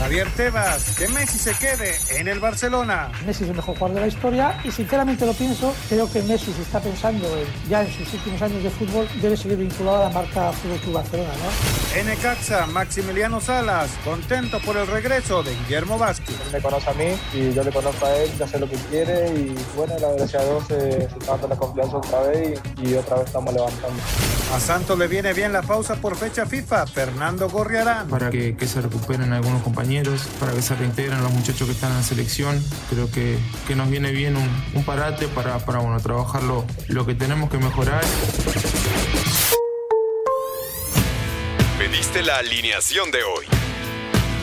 Javier Tebas, que Messi se quede en el Barcelona. Messi es el mejor jugador de la historia y sinceramente lo pienso, creo que Messi se está pensando ya en sus últimos años de fútbol, debe seguir vinculado a la marca Fútbol Club Barcelona. ¿no? En Maximiliano Salas, contento por el regreso de Guillermo Vázquez. Me conoce a mí y yo le conozco a él, ya sé lo que quiere y bueno, la gracias a Dios se, se está dando la confianza otra vez y, y otra vez estamos levantando. A Santos le viene bien la pausa por fecha FIFA, Fernando Gorriarán. Para que, que, se recuperen algunos compañeros, para que se reintegren los muchachos que están en la selección. Creo que, que nos viene bien un, un parate para, para bueno, trabajar lo, lo que tenemos que mejorar. Pediste la alineación de hoy.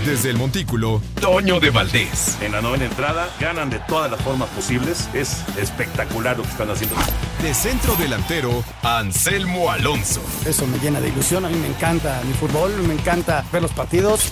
Desde el Montículo, Toño de Valdés. En la novena entrada ganan de todas las formas posibles. Es espectacular lo que están haciendo. De centro delantero, Anselmo Alonso. Eso me llena de ilusión. A mí me encanta mi fútbol, me encanta ver los partidos.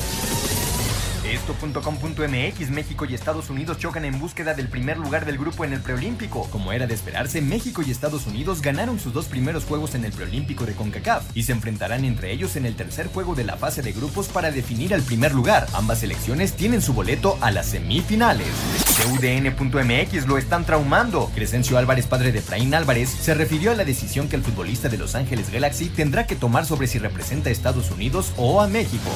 Esto.com.mx México y Estados Unidos chocan en búsqueda del primer lugar del grupo en el preolímpico. Como era de esperarse, México y Estados Unidos ganaron sus dos primeros juegos en el preolímpico de CONCACAF y se enfrentarán entre ellos en el tercer juego de la fase de grupos para definir el primer lugar. Ambas selecciones tienen su boleto a las semifinales. UDN.mx lo están traumando. Crescencio Álvarez, padre de Efraín Álvarez, se refirió a la decisión que el futbolista de Los Ángeles Galaxy tendrá que tomar sobre si representa a Estados Unidos o a México.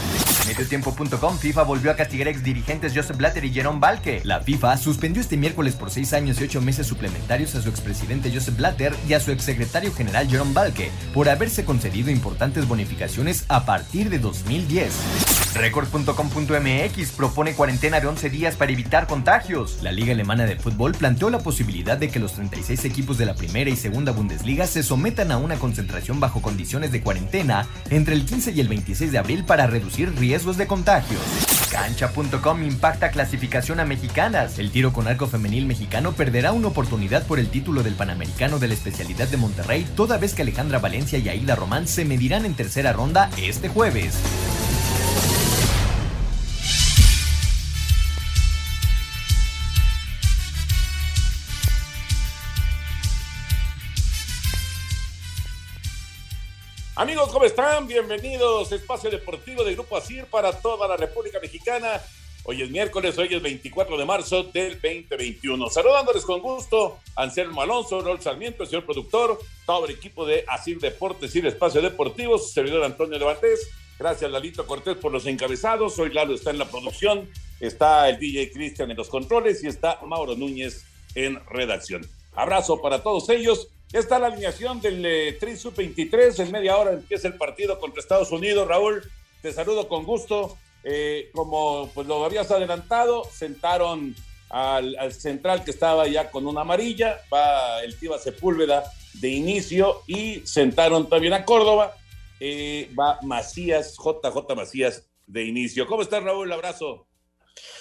Mediotiempo.com FIFA volvió a castigar a ex dirigentes Joseph Blatter y Jerome Balke. La FIFA suspendió este miércoles por seis años y ocho meses suplementarios a su expresidente Joseph Blatter y a su exsecretario general Jerome Balke por haberse concedido importantes bonificaciones a partir de 2010. Record.com.mx propone cuarentena de 11 días para evitar contagios. La Liga Alemana de Fútbol planteó la posibilidad de que los 36 equipos de la primera y segunda Bundesliga se sometan a una concentración bajo condiciones de cuarentena entre el 15 y el 26 de abril para reducir riesgos de contagios. Cancha.com impacta clasificación a mexicanas. El tiro con arco femenil mexicano perderá una oportunidad por el título del Panamericano de la especialidad de Monterrey, toda vez que Alejandra Valencia y Aida Román se medirán en tercera ronda este jueves. Amigos, ¿cómo están? Bienvenidos Espacio Deportivo de Grupo ASIR para toda la República Mexicana. Hoy es miércoles, hoy es 24 de marzo del 2021. Saludándoles con gusto, Anselmo Alonso, Rol Sarmiento, el señor productor, todo el equipo de ASIR Deportes y Espacio Deportivo, su servidor Antonio Levantés. Gracias, Lalito Cortés, por los encabezados. Hoy Lalo está en la producción, está el DJ Cristian en los controles y está Mauro Núñez en redacción. Abrazo para todos ellos. Está la alineación del eh, Tri Sub-23. En media hora empieza el partido contra Estados Unidos. Raúl, te saludo con gusto. Eh, como pues lo habías adelantado, sentaron al, al, central que estaba ya con una amarilla. Va el Tiva Sepúlveda de inicio y sentaron también a Córdoba. Eh, va Macías, JJ Macías de inicio. ¿Cómo estás, Raúl? Abrazo.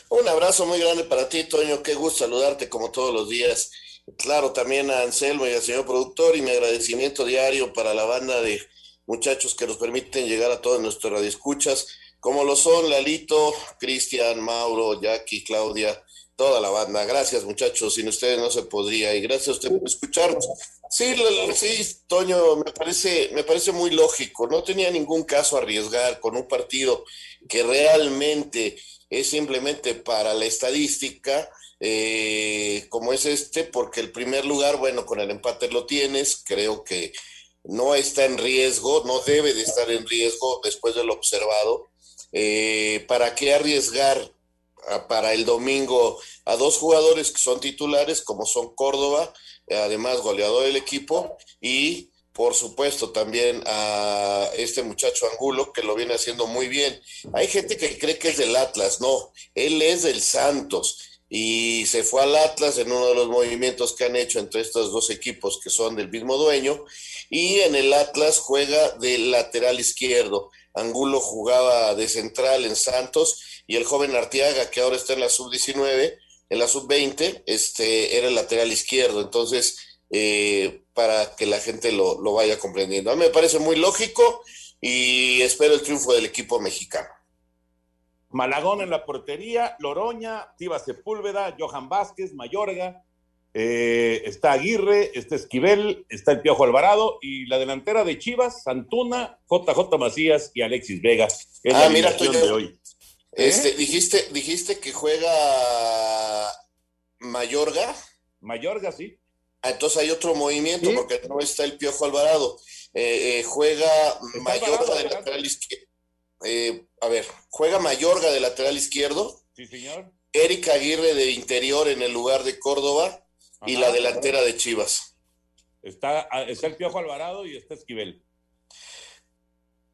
Un abrazo muy grande para ti, Toño. Qué gusto saludarte como todos los días. Claro, también a Anselmo y al señor productor y mi agradecimiento diario para la banda de muchachos que nos permiten llegar a todas nuestras radioescuchas, como lo son Lalito, Cristian, Mauro, Jackie, Claudia, toda la banda. Gracias muchachos, sin ustedes no se podría y gracias a usted por escucharnos. Sí, sí, Toño, me parece, me parece muy lógico. No tenía ningún caso arriesgar con un partido que realmente es simplemente para la estadística eh, como es este, porque el primer lugar, bueno, con el empate lo tienes, creo que no está en riesgo, no debe de estar en riesgo después de lo observado. Eh, ¿Para qué arriesgar para el domingo a dos jugadores que son titulares, como son Córdoba, además goleador del equipo, y por supuesto también a este muchacho Angulo que lo viene haciendo muy bien. Hay gente que cree que es del Atlas, no, él es del Santos y se fue al Atlas en uno de los movimientos que han hecho entre estos dos equipos que son del mismo dueño y en el Atlas juega de lateral izquierdo. Angulo jugaba de central en Santos y el joven Arteaga que ahora está en la sub-19, en la sub-20, este, era el lateral izquierdo. Entonces, eh, para que la gente lo, lo vaya comprendiendo. A mí me parece muy lógico y espero el triunfo del equipo mexicano. Malagón en la portería, Loroña, Tiva Sepúlveda, Johan Vázquez, Mayorga, eh, está Aguirre, está Esquivel, está el Piojo Alvarado y la delantera de Chivas, Santuna, JJ Macías y Alexis Vega. Es ah, la mira tú, de hoy. Este, dijiste, dijiste que juega Mayorga. Mayorga, sí. Ah, entonces hay otro movimiento porque no está el Piojo Alvarado. Eh, eh, juega Mayorga de lateral izquierdo. A ver, juega Mayorga de lateral izquierdo. Sí, señor. Erika Aguirre de interior en el lugar de Córdoba y la delantera de Chivas. Está, está el Piojo Alvarado y está Esquivel.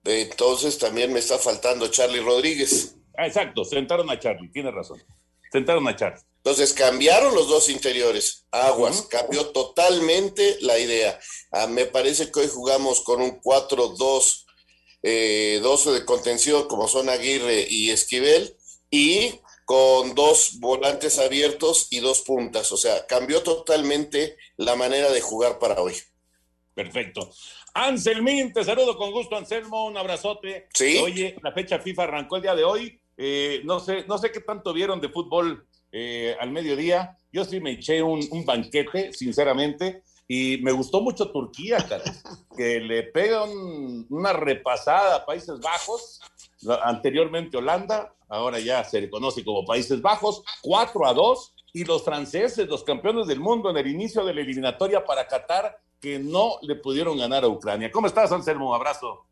Entonces también me está faltando Charlie Rodríguez. Ah, exacto, sentaron a Charlie, tiene razón. Sentaron a Charlie. Entonces cambiaron los dos interiores. Aguas, cambió totalmente la idea. Ah, me parece que hoy jugamos con un 4-2, eh, 12 de contención, como son Aguirre y Esquivel, y con dos volantes abiertos y dos puntas. O sea, cambió totalmente la manera de jugar para hoy. Perfecto. Anselmín, te saludo con gusto, Anselmo, un abrazote. Sí. Oye, la fecha FIFA arrancó el día de hoy. Eh, no, sé, no sé qué tanto vieron de fútbol eh, al mediodía. Yo sí me eché un, un, banquete, sinceramente, y me gustó mucho Turquía, cara, que le pegan una repasada a Países Bajos, anteriormente Holanda, ahora ya se le conoce como Países Bajos, 4 a 2, y los franceses, los campeones del mundo en el inicio de la eliminatoria para Qatar, que no le pudieron ganar a Ucrania. ¿Cómo estás, Anselmo? Abrazo.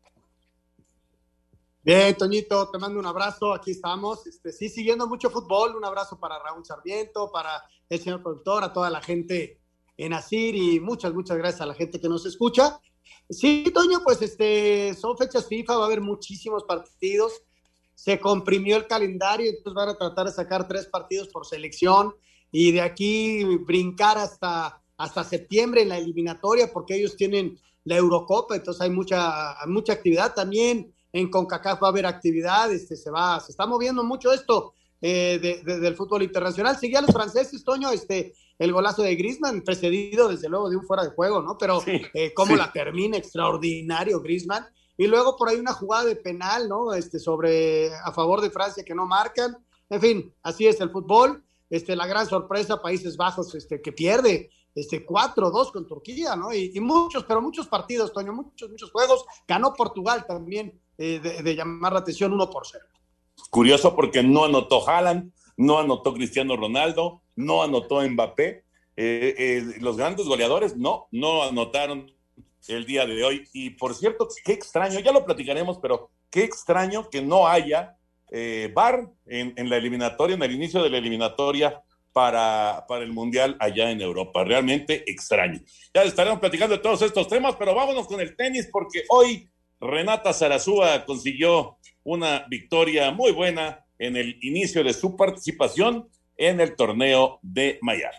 Bien, Toñito, te mando un abrazo, aquí estamos. Este, sí, siguiendo mucho fútbol, un abrazo para Raúl Sarmiento, para el señor productor, a toda la gente en Asir y muchas, muchas gracias a la gente que nos escucha. Sí, Toño, pues este, son fechas FIFA, va a haber muchísimos partidos se comprimió el calendario, entonces van a tratar de sacar tres partidos por selección y de aquí brincar hasta, hasta septiembre en la eliminatoria, porque ellos tienen la Eurocopa, entonces hay mucha, mucha actividad también. En CONCACAF va a haber actividad, este, se, va, se está moviendo mucho esto eh, del fútbol internacional. Seguía los franceses, Toño, este, el golazo de Grisman, precedido desde luego de un fuera de juego, ¿no? Pero eh, cómo la termina, extraordinario Grisman. Y luego por ahí una jugada de penal, ¿no? Este, sobre, a favor de Francia que no marcan. En fin, así es el fútbol. Este, la gran sorpresa, Países Bajos, este, que pierde este 4-2 con Turquía, ¿no? Y, muchos, pero muchos partidos, Toño, muchos, muchos juegos. Ganó Portugal también eh, de, llamar la atención 1 por 0. Curioso porque no anotó Haaland, no anotó Cristiano Ronaldo, no anotó Mbappé. Eh, eh, los grandes goleadores no, no anotaron el día de hoy. Y por cierto, qué extraño, ya lo platicaremos, pero qué extraño que no haya eh, bar en, la eliminatoria, en el inicio de la eliminatoria para, para el Mundial allá en Europa. Realmente extraño. Ya estaremos platicando de todos estos temas, pero vámonos con el tenis porque hoy Renata Zarazúa consiguió una victoria muy buena en el inicio de su participación en el torneo de Miami.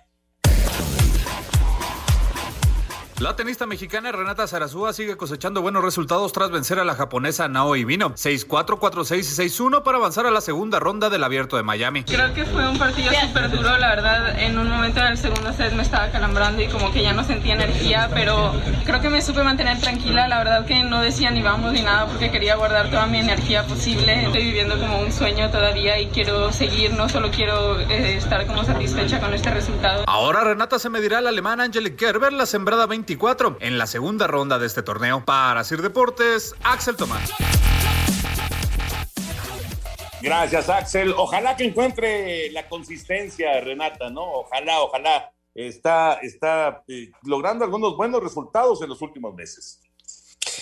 La tenista mexicana Renata Zarazúa sigue cosechando buenos resultados tras vencer a la japonesa Naoi Vino 6-4, 4-6 y 6-1 para avanzar a la segunda ronda del Abierto de Miami. Creo que fue un partido súper duro, la verdad. En un momento en el segundo set me estaba calambrando y como que ya no sentía energía, pero creo que me supe mantener tranquila. La verdad que no decía ni vamos ni nada porque quería guardar toda mi energía posible. Estoy viviendo como un sueño todavía y quiero seguir, no solo quiero eh, estar como satisfecha con este resultado. Ahora Renata se medirá al alemán Angelique Kerber, la sembrada 20 en la segunda ronda de este torneo. Para Sir Deportes, Axel Tomás. Gracias, Axel. Ojalá que encuentre la consistencia, Renata, ¿no? Ojalá, ojalá. Está, está eh, logrando algunos buenos resultados en los últimos meses.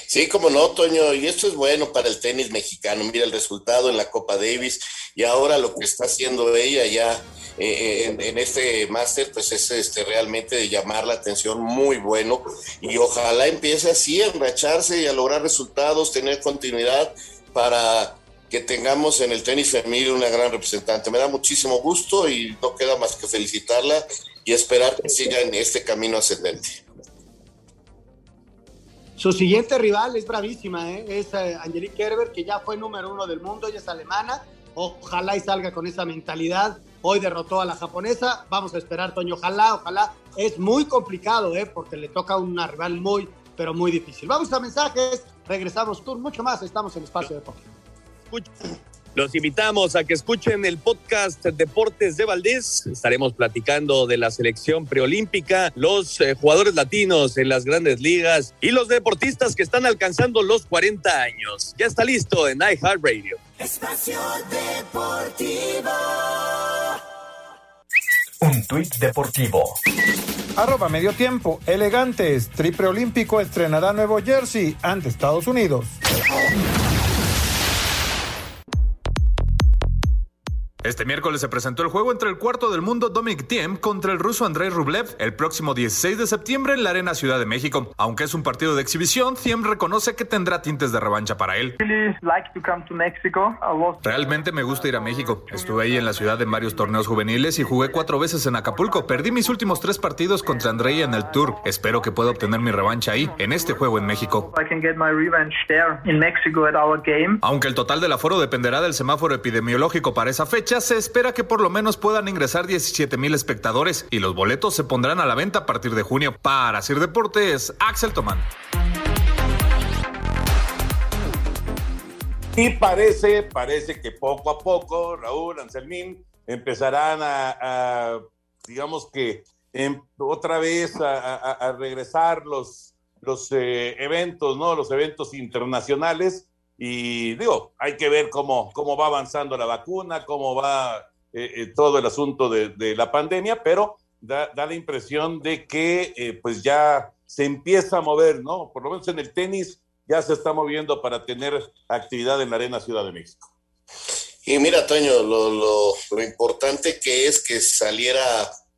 Sí, como no, Toño, y esto es bueno para el tenis mexicano. Mira el resultado en la Copa Davis y ahora lo que está haciendo ella ya eh, en, este máster, pues es este, realmente de llamar la atención muy bueno y ojalá empiece así a enracharse y a lograr resultados, tener continuidad para que tengamos en el tenis femenil una gran representante. Me da muchísimo gusto y no queda más que felicitarla y esperar que siga en este camino ascendente. Su siguiente rival es bravísima, ¿eh? es eh, Angelique Kerber, que ya fue número uno del mundo, ella es alemana. Ojalá y salga con esa mentalidad hoy derrotó a la japonesa. Vamos a esperar, Toño, ojalá, ojalá. Es muy complicado, ¿eh? porque le toca a una rival muy, pero muy difícil. Vamos a mensajes, regresamos tú, mucho más, estamos en Espacio Deportivo. Los invitamos a que escuchen el podcast Deportes de Valdés. Estaremos platicando de la selección preolímpica, los eh, jugadores latinos en las grandes ligas y los deportistas que están alcanzando los 40 años. Ya está listo en iHeartRadio. Espacio Deportivo. Un tuit deportivo. Arroba medio tiempo. Elegantes. Triple Olímpico estrenará Nuevo Jersey ante Estados Unidos. Este miércoles se presentó el juego entre el cuarto del mundo Dominic Thiem contra el ruso Andrei Rublev el próximo 16 de septiembre en la Arena Ciudad de México. Aunque es un partido de exhibición, Thiem reconoce que tendrá tintes de revancha para él. Realmente me gusta ir a México. Estuve ahí en la ciudad en varios torneos juveniles y jugué cuatro veces en Acapulco. Perdí mis últimos tres partidos contra Andrei en el Tour. Espero que pueda obtener mi revancha ahí, en este juego en México. Aunque el total del aforo dependerá del semáforo epidemiológico para esa fecha, se espera que por lo menos puedan ingresar 17 mil espectadores y los boletos se pondrán a la venta a partir de junio. Para Sir Deportes, Axel Tomán. Y parece, parece que poco a poco, Raúl, Anselmín, empezarán a, digamos que em, otra vez a, regresar los, los eh, eventos, ¿no? Los eventos internacionales y digo, hay que ver cómo, cómo va avanzando la vacuna, cómo va eh, eh, todo el asunto de, la pandemia, pero da, da la impresión de que eh, pues ya se empieza a mover, ¿no? Por lo menos en el tenis ya se está moviendo para tener actividad en la Arena Ciudad de México. Y mira, Toño, lo, lo, lo importante que es que saliera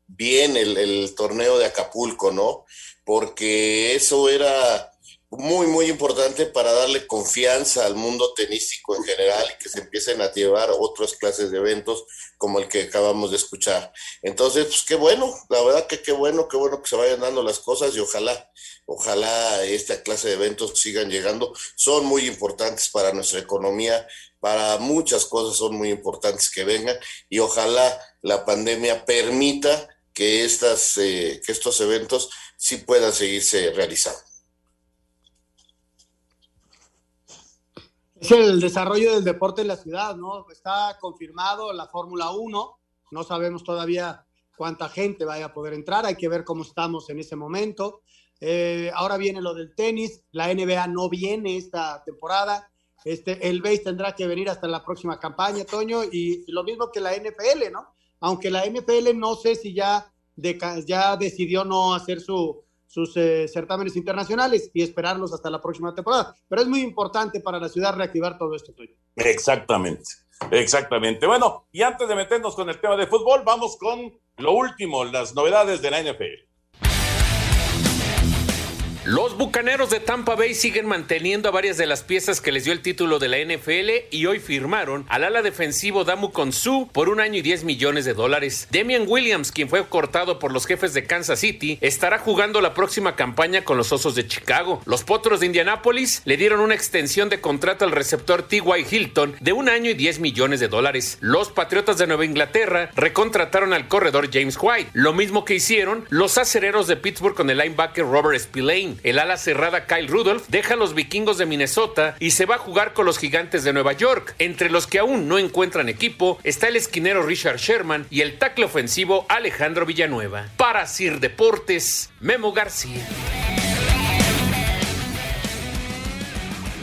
bien el torneo de Acapulco, ¿no? Porque eso era muy, muy importante para darle confianza al mundo tenístico en general y que se empiecen a llevar otras clases de eventos como el que acabamos de escuchar. Entonces, pues qué bueno, la verdad que qué bueno, qué bueno que se vayan dando las cosas y ojalá, ojalá esta clase de eventos sigan llegando. Son muy importantes para nuestra economía, para muchas cosas son muy importantes que vengan y ojalá la pandemia permita que, estas, eh, que estos eventos sí puedan seguirse realizando. Es el desarrollo del deporte en la ciudad, ¿no? Está confirmado la Fórmula 1, no sabemos todavía cuánta gente vaya a poder entrar, hay que ver cómo estamos en ese momento. Eh, ahora viene lo del tenis, la NBA no viene esta temporada, este, el BASE tendrá que venir hasta la próxima campaña, Toño, y, lo mismo que la NFL, ¿no? Aunque la NFL no sé si ya, de, ya decidió no hacer su, sus eh, certámenes internacionales y esperarlos hasta la próxima temporada. Pero es muy importante para la ciudad reactivar todo esto, Toño. Exactamente, exactamente. Bueno, y antes de meternos con el tema de fútbol, vamos con lo último, las novedades de la NFL. Los Bucaneros de Tampa Bay siguen manteniendo a varias de las piezas que les dio el título de la NFL y hoy firmaron al ala defensivo Damu Konsu por un año y 10 millones de dólares. Damian Williams, quien fue cortado por los jefes de Kansas City, estará jugando la próxima campaña con los Osos de Chicago. Los Potros de Indianápolis le dieron una extensión de contrato al receptor T.Y. Hilton de un año y 10 millones de dólares. Los Patriotas de Nueva Inglaterra recontrataron al corredor James White, lo mismo que hicieron los acereros de Pittsburgh con el linebacker Robert Spillane. El ala cerrada Kyle Rudolph deja a los vikingos de Minnesota y se va a jugar con los gigantes de Nueva York. Entre los que aún no encuentran equipo está el esquinero Richard Sherman y el tackle ofensivo Alejandro Villanueva. Para Sir Deportes, Memo García.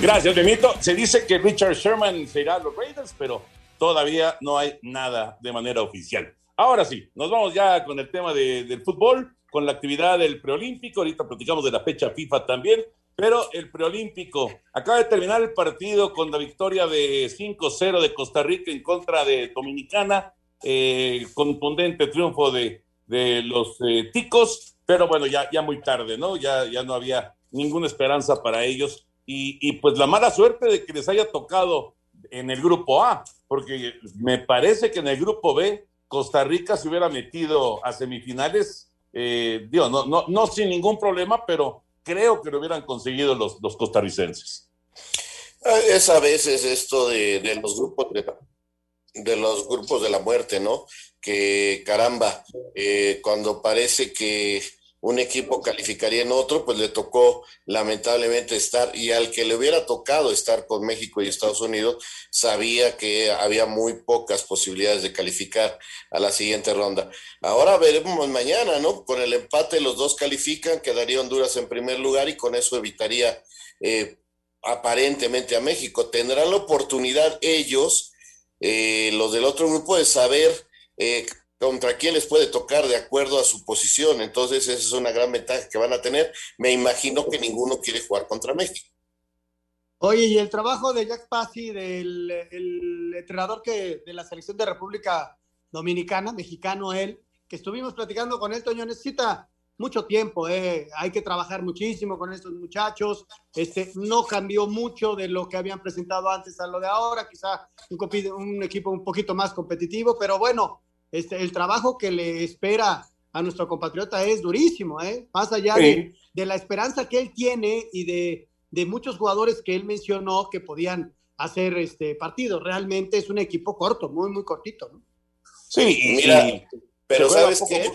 Gracias, Memito. Se dice que Richard Sherman se irá a los Raiders, pero todavía no hay nada de manera oficial. Ahora sí, nos vamos ya con el tema de, del fútbol con la actividad del preolímpico, ahorita platicamos de la fecha FIFA también, pero el preolímpico, acaba de terminar el partido con la victoria de 5-0 de Costa Rica en contra de Dominicana, eh, contundente triunfo de, de los eh, ticos, pero bueno, ya, ya muy tarde, ¿no? Ya, ya no había ninguna esperanza para ellos y, y pues la mala suerte de que les haya tocado en el grupo A, porque me parece que en el grupo B Costa Rica se hubiera metido a semifinales eh, no, no, no sin ningún problema, pero creo que lo hubieran conseguido los, los costarricenses. Es a veces esto de, los grupos de, de, los grupos de la muerte, ¿no? que caramba, eh, cuando parece que un equipo calificaría en otro, pues le tocó lamentablemente estar, y al que le hubiera tocado estar con México y Estados Unidos, sabía que había muy pocas posibilidades de calificar a la siguiente ronda. Ahora veremos mañana, ¿no? Con el empate los dos califican, quedaría Honduras en primer lugar y con eso evitaría eh, aparentemente a México. Tendrán la oportunidad ellos, eh, los del otro grupo, de saber... Eh, contra quién les puede tocar de acuerdo a su posición. Entonces, esa es una gran ventaja que van a tener. Me imagino que ninguno quiere jugar contra México. Oye, y el trabajo de Jack Pasi, del el entrenador que, de la selección de República Dominicana, mexicano él, que estuvimos platicando con él, Toño, necesita mucho tiempo, eh. hay que trabajar muchísimo con estos muchachos, este, no cambió mucho de lo que habían presentado antes a lo de ahora, quizá un, un equipo un poquito más competitivo, pero bueno, este, el trabajo que le espera a nuestro compatriota es durísimo, ¿eh? más allá de, la esperanza que él tiene y de, muchos jugadores que él mencionó que podían hacer este partido. Realmente es un equipo corto, muy, muy cortito. ¿no? Sí, mira, pero ¿sabes qué?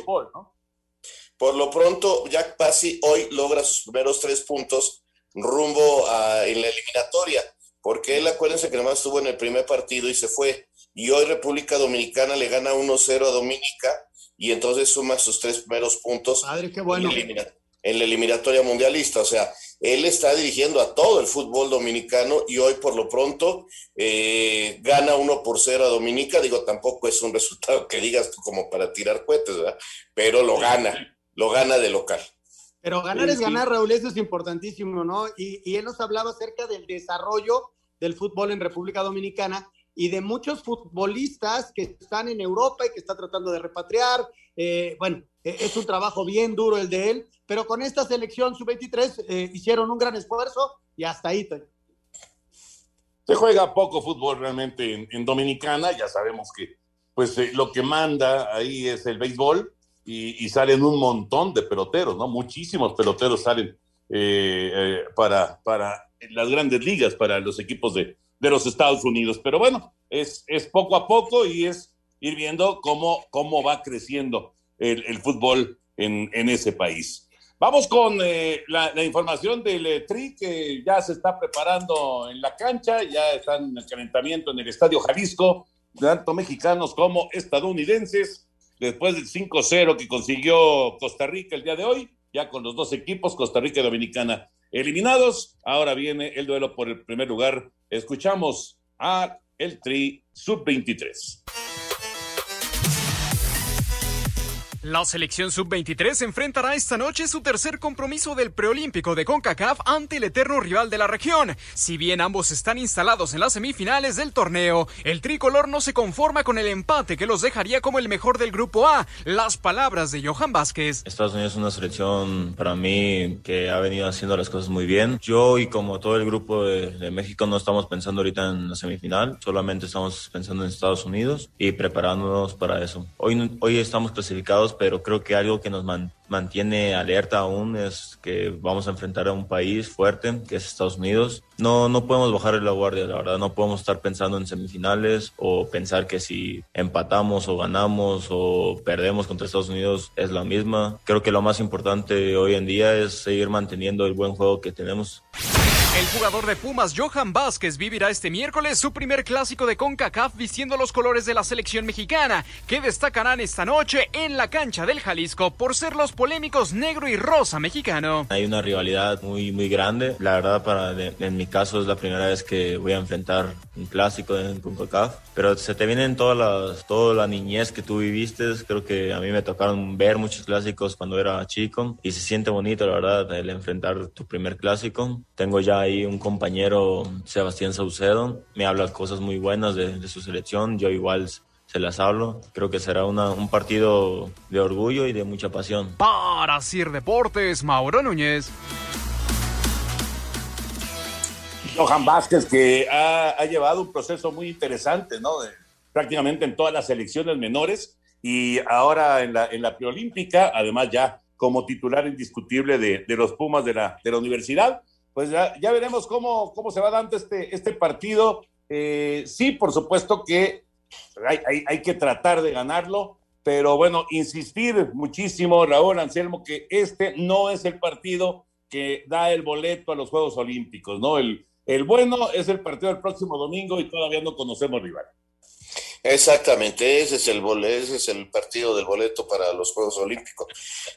Por lo pronto, Jack Pasi hoy logra sus primeros tres puntos rumbo a, en la eliminatoria, porque él, acuérdense que nomás estuvo en el primer partido y se fue y hoy República Dominicana le gana 1-0 a Dominica y entonces suma sus tres primeros puntos bueno. en, la eliminatoria mundialista. O sea, él está dirigiendo a todo el fútbol dominicano y hoy por lo pronto eh, gana 1 por 0 a Dominica. Digo, tampoco es un resultado que digas como para tirar cohetes, ¿verdad? Pero lo gana, lo gana de local. Pero ganar es ganar, Raúl, eso es importantísimo, ¿no? Y, y él nos hablaba acerca del desarrollo del fútbol en República Dominicana y de muchos futbolistas que están en Europa y que está tratando de repatriar. Eh, bueno, e, es un trabajo bien duro el de él, pero con esta selección sub-23 eh, hicieron un gran esfuerzo y hasta ahí. Se juega poco fútbol realmente en, Dominicana, ya sabemos que pues eh, lo que manda ahí es el béisbol y, salen un montón de peloteros, ¿no? Muchísimos peloteros salen para, para las grandes ligas, para los equipos de, de los Estados Unidos. Pero bueno, es, es poco a poco y es ir viendo cómo, cómo va creciendo el, fútbol en, en, ese país. Vamos con eh, la, información del eh, Tri que ya se está preparando en la cancha, ya están en el calentamiento en el Estadio Jalisco, tanto mexicanos como estadounidenses, después del 5-0 que consiguió Costa Rica el día de hoy, ya con los dos equipos, Costa Rica y Dominicana eliminados. Ahora viene el duelo por el primer lugar. Escuchamos a el Tri Sub-23. La selección sub-23 enfrentará esta noche su tercer compromiso del preolímpico de CONCACAF ante el eterno rival de la región. Si bien ambos están instalados en las semifinales del torneo, el tricolor no se conforma con el empate que los dejaría como el mejor del grupo A. Las palabras de Johan Vázquez. Estados Unidos es una selección para mí que ha venido haciendo las cosas muy bien. Yo y como todo el grupo de, México no estamos pensando ahorita en la semifinal, solamente estamos pensando en Estados Unidos y preparándonos para eso. Hoy, hoy estamos clasificados pero creo que algo que nos mantiene alerta aún es que vamos a enfrentar a un país fuerte, que es Estados Unidos. No, no podemos bajar la guardia, la verdad, no podemos estar pensando en semifinales o pensar que si empatamos o ganamos o perdemos contra Estados Unidos es la misma. Creo que lo más importante hoy en día es seguir manteniendo el buen juego que tenemos. El jugador de Pumas, Johan Vázquez, vivirá este miércoles su primer clásico de CONCACAF vistiendo los colores de la selección mexicana, que destacarán esta noche en la cancha del Jalisco por ser los polémicos negro y rosa mexicano. Hay una rivalidad muy, muy grande. La verdad, para en mi caso es la primera vez que voy a enfrentar un clásico en CONCACAF, pero se te vienen todas las, toda la niñez que tú viviste. Creo que a mí me tocaron ver muchos clásicos cuando era chico y se siente bonito, la verdad, el enfrentar tu primer clásico. Tengo ya ahí un compañero, Sebastián Saucedo, me habla cosas muy buenas de, su selección, yo igual se las hablo. Creo que será un partido de orgullo y de mucha pasión. Para Sir Deportes, Mauro Núñez. Johan Vázquez, que ha, llevado un proceso muy interesante, ¿no? prácticamente en todas las selecciones menores y ahora en la, en la preolímpica, además ya como titular indiscutible de, de los Pumas de la, de la universidad pues ya, veremos cómo, cómo se va dando este, este partido. Eh, sí, por supuesto que hay, hay, que tratar de ganarlo, pero bueno, insistir muchísimo, Raúl Anselmo, que este no es el partido que da el boleto a los Juegos Olímpicos, ¿no? El, el bueno es el partido del próximo domingo y todavía no conocemos rival. Exactamente, ese es el ese es el partido del boleto para los Juegos Olímpicos.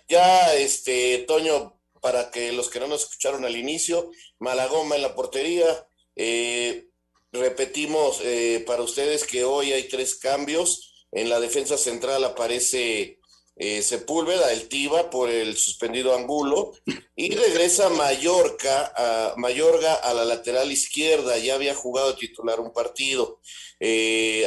Ya, este, Toño, para que los que no nos escucharon al inicio, Malagoma en la portería. Eh, repetimos eh, para ustedes que hoy hay tres cambios. En la defensa central aparece eh, Sepúlveda, el Tiba por el suspendido Angulo, y regresa Mallorca, a, Mayorga a la lateral izquierda, ya había jugado titular un partido,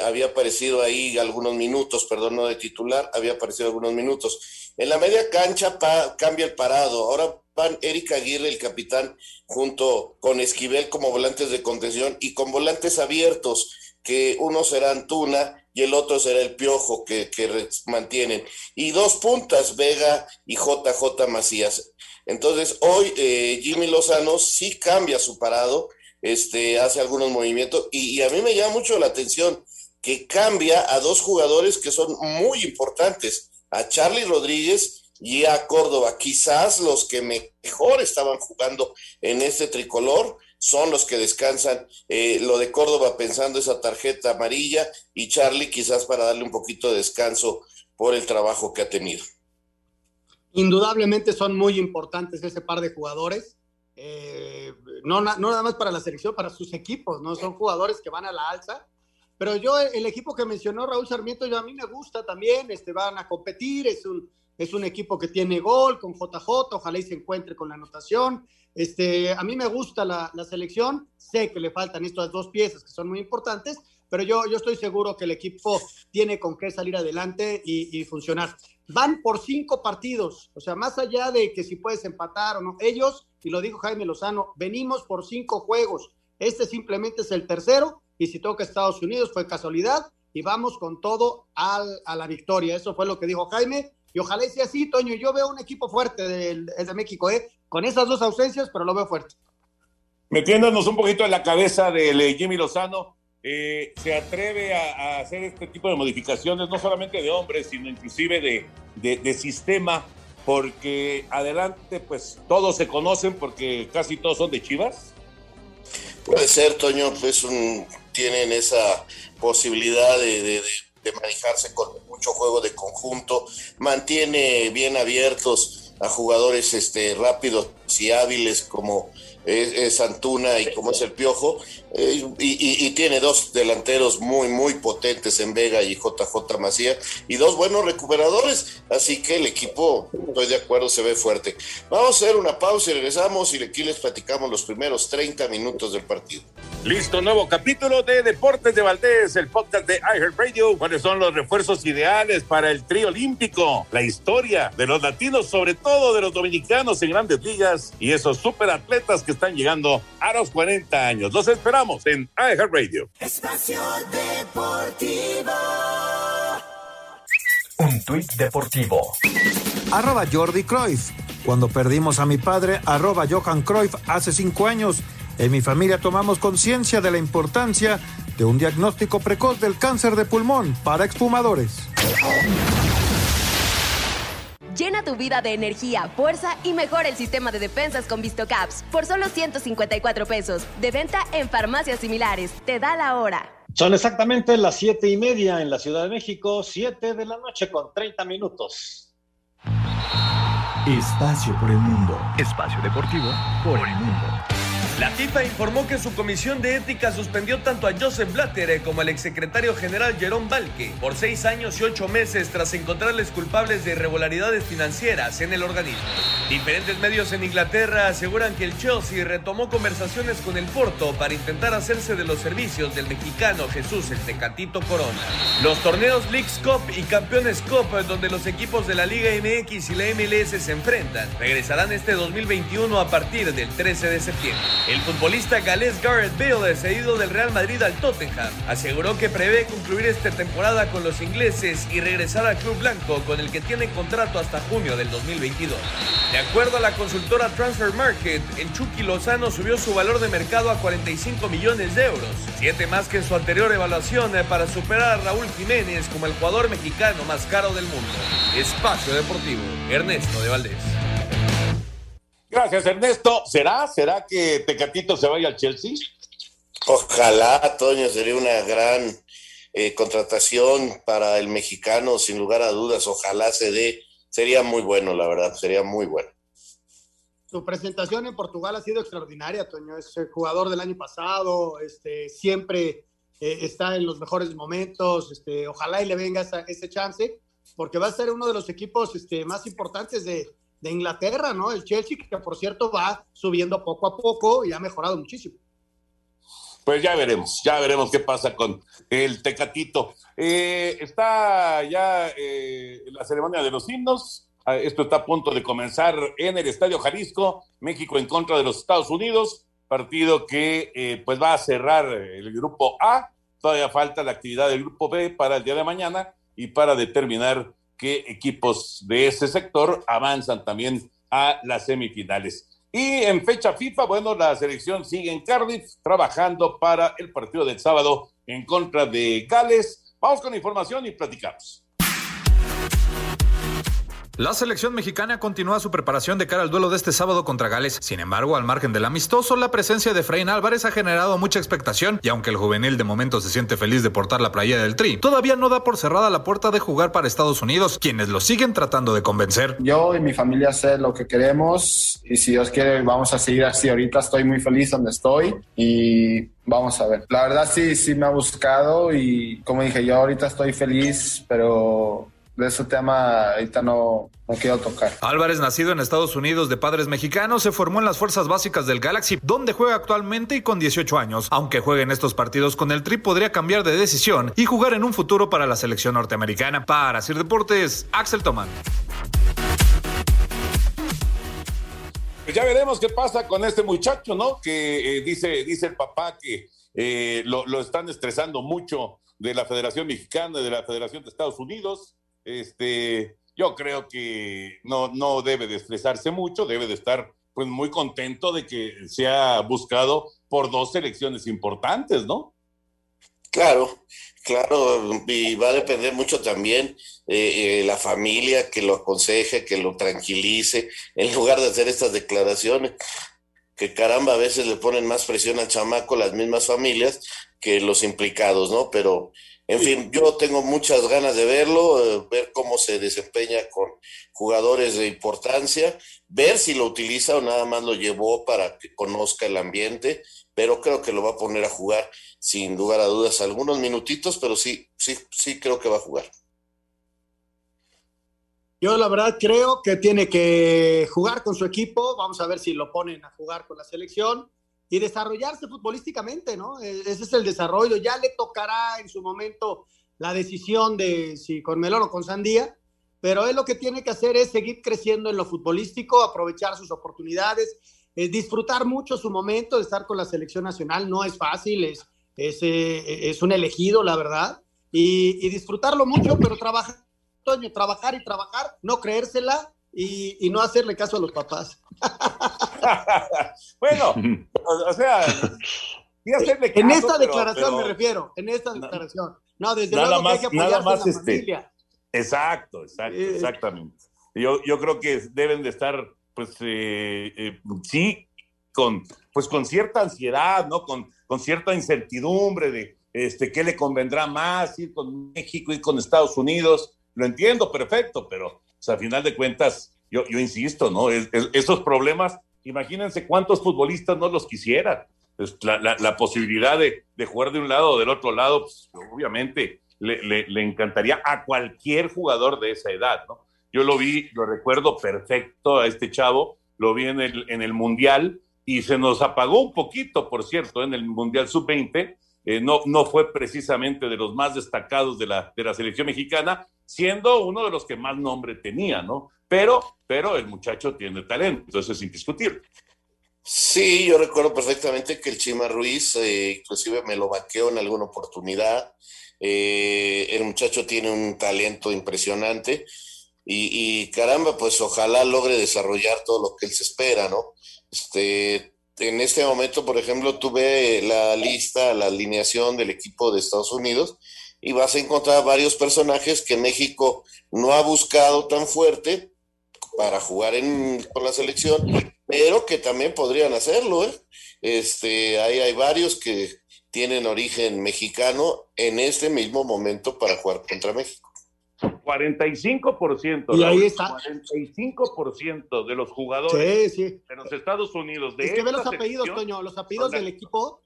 había aparecido ahí algunos minutos, perdón, no de titular, había aparecido algunos minutos. En la media cancha cambia el parado, ahora van Erika Aguirre, el capitán, junto con Esquivel como volantes de contención y con volantes abiertos, que uno será Antuna y el otro será el Piojo que, que mantienen. Y dos puntas, Vega y JJ Macías. Entonces, hoy eh, Jimmy Lozano sí cambia su parado, este, hace algunos movimientos y, y, a mí me llama mucho la atención que cambia a dos jugadores que son muy importantes, a Charlie Rodríguez y a Córdoba, quizás los que mejor estaban jugando en este tricolor son los que descansan. Eh, lo de Córdoba pensando esa tarjeta amarilla y Charlie quizás para darle un poquito de descanso por el trabajo que ha tenido. Indudablemente son muy importantes ese par de jugadores. Eh, no, no nada más para la selección, para sus equipos, ¿no? Son jugadores que van a la alza. Pero yo, el equipo que mencionó Raúl Sarmiento, yo a mí me gusta también, este, van a competir, es un, es un equipo que tiene gol con JJ, ojalá y se encuentre con la anotación. Este, a mí me gusta la, la, selección, sé que le faltan estas dos piezas que son muy importantes, pero yo, yo estoy seguro que el equipo tiene con qué salir adelante y, funcionar. Van por cinco partidos, o sea, más allá de que si puedes empatar o no, ellos, y lo dijo Jaime Lozano, venimos por cinco juegos. Este simplemente es el tercero, y si toca Estados Unidos fue casualidad, y vamos con todo al, a la victoria. Eso fue lo que dijo Jaime, y ojalá sea así, Toño. Yo veo un equipo fuerte del, de México, ¿eh? con esas dos ausencias, pero lo veo fuerte. Metiéndonos un poquito en la cabeza de Jimmy Lozano, eh, se atreve a, a, hacer este tipo de modificaciones, no solamente de hombres, sino inclusive de, de, de, sistema, porque adelante, pues todos se conocen, porque casi todos son de Chivas. Puede ser, Toño, pues un, tienen esa posibilidad de, de, de manejarse con mucho juego de conjunto, mantiene bien abiertos a jugadores este, rápidos y hábiles como es, Antuna y como es el Piojo, eh, y, tiene dos delanteros muy, muy potentes en Vega y JJ Macías, y dos buenos recuperadores, así que el equipo, estoy de acuerdo, se ve fuerte. Vamos a hacer una pausa y regresamos y aquí les platicamos los primeros 30 minutos del partido. Listo, nuevo capítulo de Deportes de Valdés, el podcast de iHeartRadio. ¿Cuáles son los refuerzos ideales para el trío olímpico? La historia de los latinos, sobre todo de los dominicanos en grandes ligas y esos superatletas que están llegando a los 40 años. Los esperamos en iHeartRadio. Espacio Deportivo. Un tuit deportivo. Arroba Jordi Cruyff. Cuando perdimos a mi padre, arroba Johan Cruyff hace cinco años. En mi familia tomamos conciencia de la importancia de un diagnóstico precoz del cáncer de pulmón para exfumadores. Llena tu vida de energía, fuerza y mejora el sistema de defensas con VistoCaps por solo 154 pesos. De venta en farmacias similares. Te da la hora. Son exactamente las siete y media en la Ciudad de México, 7 de la noche con 30 minutos. Espacio por el mundo. Espacio deportivo por el mundo. La FIFA informó que su comisión de ética suspendió tanto a Joseph Blatter como al exsecretario general Jerome Balke por seis años y ocho meses tras encontrarles culpables de irregularidades financieras en el organismo. Diferentes medios en Inglaterra aseguran que el Chelsea retomó conversaciones con el Porto para intentar hacerse de los servicios del mexicano Jesús el Tecatito Corona. Los torneos Leagues Cup y Campeones Cup, donde los equipos de la Liga MX y la MLS se enfrentan, regresarán este 2021 a partir del 13 de septiembre. El futbolista galés Gareth Bale, cedido del Real Madrid al Tottenham, aseguró que prevé concluir esta temporada con los ingleses y regresar al club blanco con el que tiene contrato hasta junio del 2022. De acuerdo a la consultora Transfer Market, el Chucky Lozano subió su valor de mercado a 45 millones de euros, siete más que en su anterior evaluación eh, para superar a Raúl Jiménez como el jugador mexicano más caro del mundo. Espacio Deportivo, Ernesto de Valdés. Gracias, Ernesto. ¿Será? ¿Será que Tecatito se vaya al Chelsea? Ojalá, Toño, sería una gran eh, contratación para el mexicano, sin lugar a dudas. Ojalá se dé. Sería muy bueno, la verdad, sería muy bueno. Su presentación en Portugal ha sido extraordinaria, Toño. Es el jugador del año pasado, este, siempre eh, está en los mejores momentos. Este, ojalá y le venga esa, ese chance, porque va a ser uno de los equipos este, más importantes de, de Inglaterra, ¿no? El Chelsea, que por cierto va subiendo poco a poco y ha mejorado muchísimo. Pues ya veremos, ya veremos qué pasa con el Tecatito. Eh, está ya eh, la ceremonia de los himnos. Ah, Esto está a punto de comenzar en el Estadio Jalisco, México en contra de los Estados Unidos, partido que eh, pues va a cerrar el grupo A. Todavía falta la actividad del grupo B para el día de mañana y para determinar qué equipos de ese sector avanzan también a las semifinales. Y en fecha FIFA, bueno, la selección sigue en Cardiff trabajando para el partido del sábado en contra de Gales. Vamos con información y platicamos. La selección mexicana continúa su preparación de cara al duelo de este sábado contra Gales. Sin embargo, al margen del amistoso, la presencia de Efraín Álvarez ha generado mucha expectación y aunque el juvenil de momento se siente feliz de portar la playa del Tri, todavía no da por cerrada la puerta de jugar para Estados Unidos, quienes lo siguen tratando de convencer. Yo y mi familia sé lo que queremos y si Dios quiere vamos a seguir así. Ahorita estoy muy feliz donde estoy y vamos a ver. La verdad sí, sí me ha buscado y como dije, yo ahorita estoy feliz, pero de ese tema ahorita no, no quiero tocar. Álvarez, nacido en Estados Unidos de padres mexicanos, se formó en las fuerzas básicas del Galaxy, donde juega actualmente y con 18 años. Aunque juegue en estos partidos con el Tri, podría cambiar de decisión y jugar en un futuro para la selección norteamericana. Para Sir Deportes, Axel Tomán. Pues ya veremos qué pasa con este muchacho, ¿no? Que eh, dice, dice el papá que eh, lo, lo están estresando mucho de la Federación Mexicana, de la Federación de Estados Unidos. Este, yo creo que no, no debe de estresarse mucho, debe de estar pues muy contento de que sea buscado por dos selecciones importantes, ¿no? Claro, claro, y va a depender mucho también eh, eh, la familia que lo aconseje, que lo tranquilice, en lugar de hacer estas declaraciones, que caramba, a veces le ponen más presión al chamaco las mismas familias que los implicados, ¿no? Pero en fin, yo tengo muchas ganas de verlo, eh, ver cómo se desempeña con jugadores de importancia, ver si lo utiliza o nada más lo llevó para que conozca el ambiente, pero creo que lo va a poner a jugar sin lugar a dudas algunos minutitos, pero sí, sí, sí creo que va a jugar. Yo la verdad creo que tiene que jugar con su equipo, vamos a ver si lo ponen a jugar con la selección y desarrollarse futbolísticamente, ¿no? E-, ese es el desarrollo. Ya le tocará en su momento la decisión de si con Melón o con Sandía, pero él lo que tiene que hacer es seguir creciendo en lo futbolístico, aprovechar sus oportunidades, eh, disfrutar mucho su momento de estar con la selección nacional. No es fácil, es, es, eh, es un elegido, la verdad, y, y disfrutarlo mucho, pero trabajar, Toño, trabajar y trabajar, no creérsela y, y no hacerle caso a los papás. bueno, o, o sea, sí hacerle en caso, esta pero- declaración pero- me refiero, en esta declaración. No, desde nada luego que hay más, que nada más en la este. familia. Exacto, exacto, Eh, exactamente. Yo, yo creo que deben de estar, pues, eh, eh, sí, con, pues, con cierta ansiedad, ¿no? Con, con cierta incertidumbre de, este, qué le convendrá más, ir con México, ir con Estados Unidos. Lo entiendo, perfecto, pero, pues, a final de cuentas, yo, yo insisto, ¿no? Es- es- esos problemas, imagínense cuántos futbolistas no los quisieran. La, la- la posibilidad de, de jugar de un lado o del otro lado, pues, obviamente le, le- le encantaría a cualquier jugador de esa edad, ¿no? Yo lo vi, lo recuerdo perfecto a este chavo, lo vi en el, en el Mundial y se nos apagó un poquito, por cierto, en el Mundial Sub-20. eh, no, no fue precisamente de los más destacados de la, de la selección mexicana, siendo uno de los que más nombre tenía, ¿no? Pero, pero el muchacho tiene talento, entonces es indiscutible. Sí, yo recuerdo perfectamente que el Chima Ruiz, eh, inclusive me lo vaqueó en alguna oportunidad. Eh, el muchacho tiene un talento impresionante y, y, caramba, pues ojalá logre desarrollar todo lo que él se espera, ¿no? Este, en este momento, por ejemplo, tuve la lista, la alineación del equipo de Estados Unidos y vas a encontrar varios personajes que México no ha buscado tan fuerte para jugar en, con la selección, pero que también podrían hacerlo. ¿eh? Este, hay, hay varios que tienen origen mexicano en este mismo momento para jugar contra México. 45%. Y ahí está. 45% de los jugadores sí, sí. de los Estados Unidos. De es que ve los apellidos, Toño, los apellidos del equipo.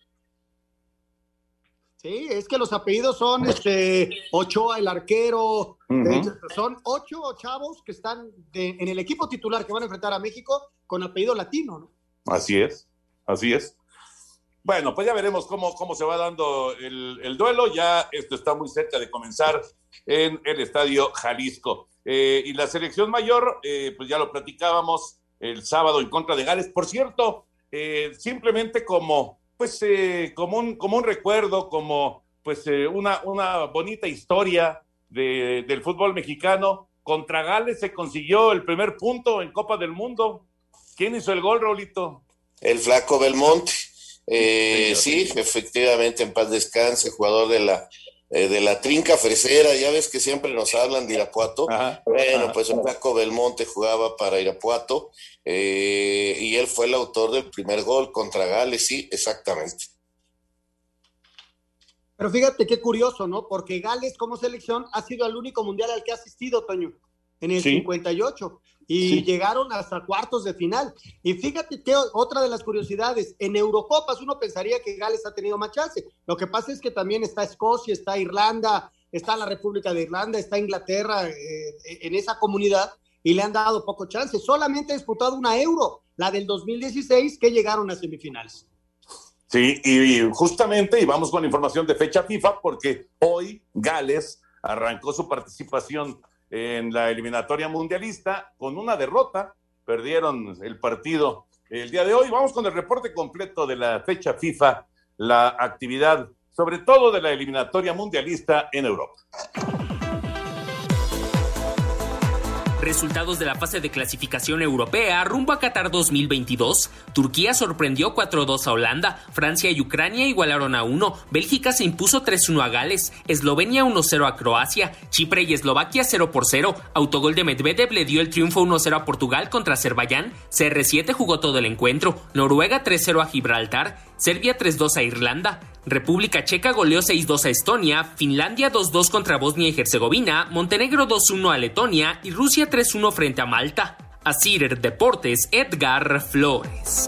Sí, es que los apellidos son este Ochoa, el arquero. Son ocho chavos que están de- en el equipo titular que van a enfrentar a México con apellido latino, ¿no? Así es, así es. Bueno, pues ya veremos cómo, cómo se va dando el, el duelo. Ya esto está muy cerca de comenzar en el Estadio Jalisco. Eh, y la selección mayor, eh, pues ya lo platicábamos el sábado en contra de Gales. Por cierto, eh, simplemente como, pues, eh, como, un, como un recuerdo, como pues eh, una, una bonita historia de- del fútbol mexicano. Contra Gales se consiguió el primer punto en Copa del Mundo. ¿Quién hizo el gol, Raulito? El flaco Belmonte. Eh, Sí, sí, efectivamente, en paz descanse, jugador de la, eh, de la trinca fresera. Ya ves que siempre nos hablan de Irapuato. Bueno, ajá. pues el flaco Belmonte jugaba para Irapuato eh, y él fue el autor del primer gol contra Gales, sí, exactamente. Pero fíjate qué curioso, ¿no? Porque Gales como selección ha sido el único mundial al que ha asistido, Toño, en el Sí. 58. Y Sí. llegaron hasta cuartos de final. Y fíjate que otra de las curiosidades, en Eurocopas uno pensaría que Gales ha tenido más chance. Lo que pasa es que también está Escocia, está Irlanda, está la República de Irlanda, está Inglaterra eh, en esa comunidad y le han dado poco chance. Solamente ha disputado una Euro, la del 2016, que llegaron a semifinales. Sí, y y justamente, y vamos con información de fecha FIFA, porque hoy Gales arrancó su participación en la eliminatoria mundialista con una derrota. Perdieron el partido el día de hoy. Vamos con el reporte completo de la fecha FIFA, la actividad, sobre todo de la eliminatoria mundialista en Europa. Resultados de la fase de clasificación europea rumbo a Qatar 2022. Turquía sorprendió 4-2 a Holanda, Francia y Ucrania igualaron a 1, Bélgica se impuso 3-1 a Gales, Eslovenia 1-0 a Croacia, Chipre y Eslovaquia 0 por 0, autogol de Medvedev le dio el triunfo 1-0 a Portugal contra Azerbaiyán, CR7 jugó todo el encuentro, Noruega 3-0 a Gibraltar, Serbia 3-2 a Irlanda, República Checa goleó 6-2 a Estonia, Finlandia 2-2 contra Bosnia y Herzegovina, Montenegro 2-1 a Letonia y Rusia 3-1 frente a Malta. Asir Deportes, Edgar Flores.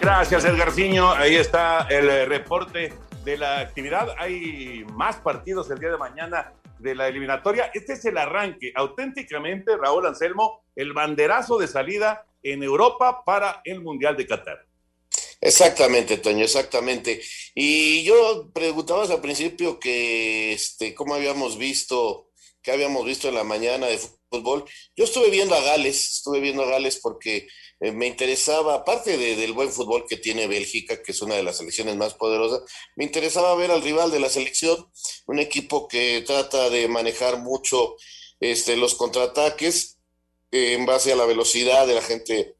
Gracias, Edgarciño. Ahí está el eh, reporte de la actividad. Hay más partidos el día de mañana de la eliminatoria. Este es el arranque, auténticamente, Raúl Anselmo, el banderazo de salida en Europa para el Mundial de Qatar. Exactamente, Toño, exactamente. Y yo preguntabas al principio que, este, cómo habíamos visto, qué habíamos visto en la mañana de fútbol. Yo estuve viendo a Gales, estuve viendo a Gales porque eh, me interesaba, aparte de- del buen fútbol que tiene Bélgica, que es una de las selecciones más poderosas, me interesaba ver al rival de la selección, un equipo que trata de manejar mucho este, los contraataques eh, en base a la velocidad de la gente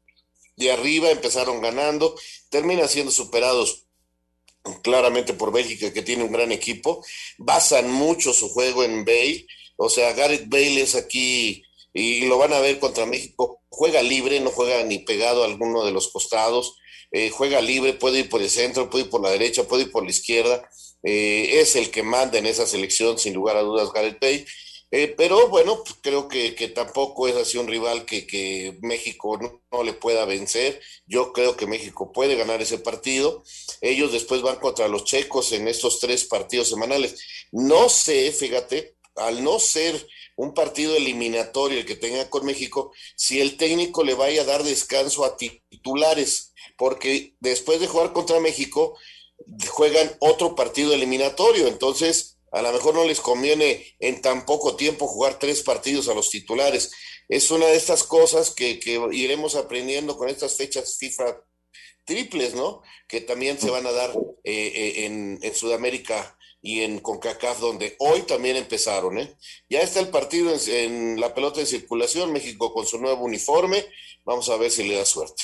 de arriba, empezaron ganando, terminan siendo superados claramente por Bélgica, que tiene un gran equipo, basan mucho su juego en Bale, o sea, Gareth Bale es aquí, y lo van a ver contra México, juega libre, no juega ni pegado a alguno de los costados, eh, juega libre, puede ir por el centro, puede ir por la derecha, puede ir por la izquierda, eh, es el que manda en esa selección, sin lugar a dudas, Gareth Bale. Eh, pero bueno, pues, creo que, que tampoco es así un rival que, que México no, no le pueda vencer. Yo creo que México puede ganar ese partido. Ellos después van contra los checos en estos tres partidos semanales. No sé, fíjate, al no ser un partido eliminatorio el que tenga con México, si el técnico le vaya a dar descanso a titulares, porque después de jugar contra México, juegan otro partido eliminatorio. Entonces, a lo mejor no les conviene en tan poco tiempo jugar tres partidos a los titulares. es una de estas cosas que, que iremos aprendiendo con estas fechas FIFA triples, ¿no? Que también se van a dar eh, eh, en, en, Sudamérica y en CONCACAF, donde hoy también empezaron, ¿eh? Ya está el partido en, la pelota en circulación, México con su nuevo uniforme, vamos a ver si le da suerte.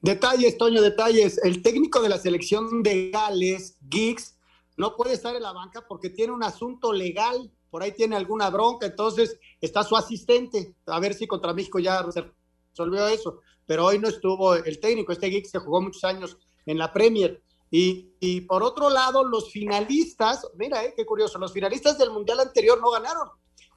Detalles, Toño, detalles. El técnico de la selección de Gales, Giggs, no puede estar en la banca porque tiene un asunto legal, por ahí tiene alguna bronca, entonces está su asistente, a ver si contra México ya resolvió eso, pero hoy no estuvo el técnico, este Giggs que jugó muchos años en la Premier. Y, y por otro lado, los finalistas, mira, eh, qué curioso, los finalistas del Mundial anterior no ganaron.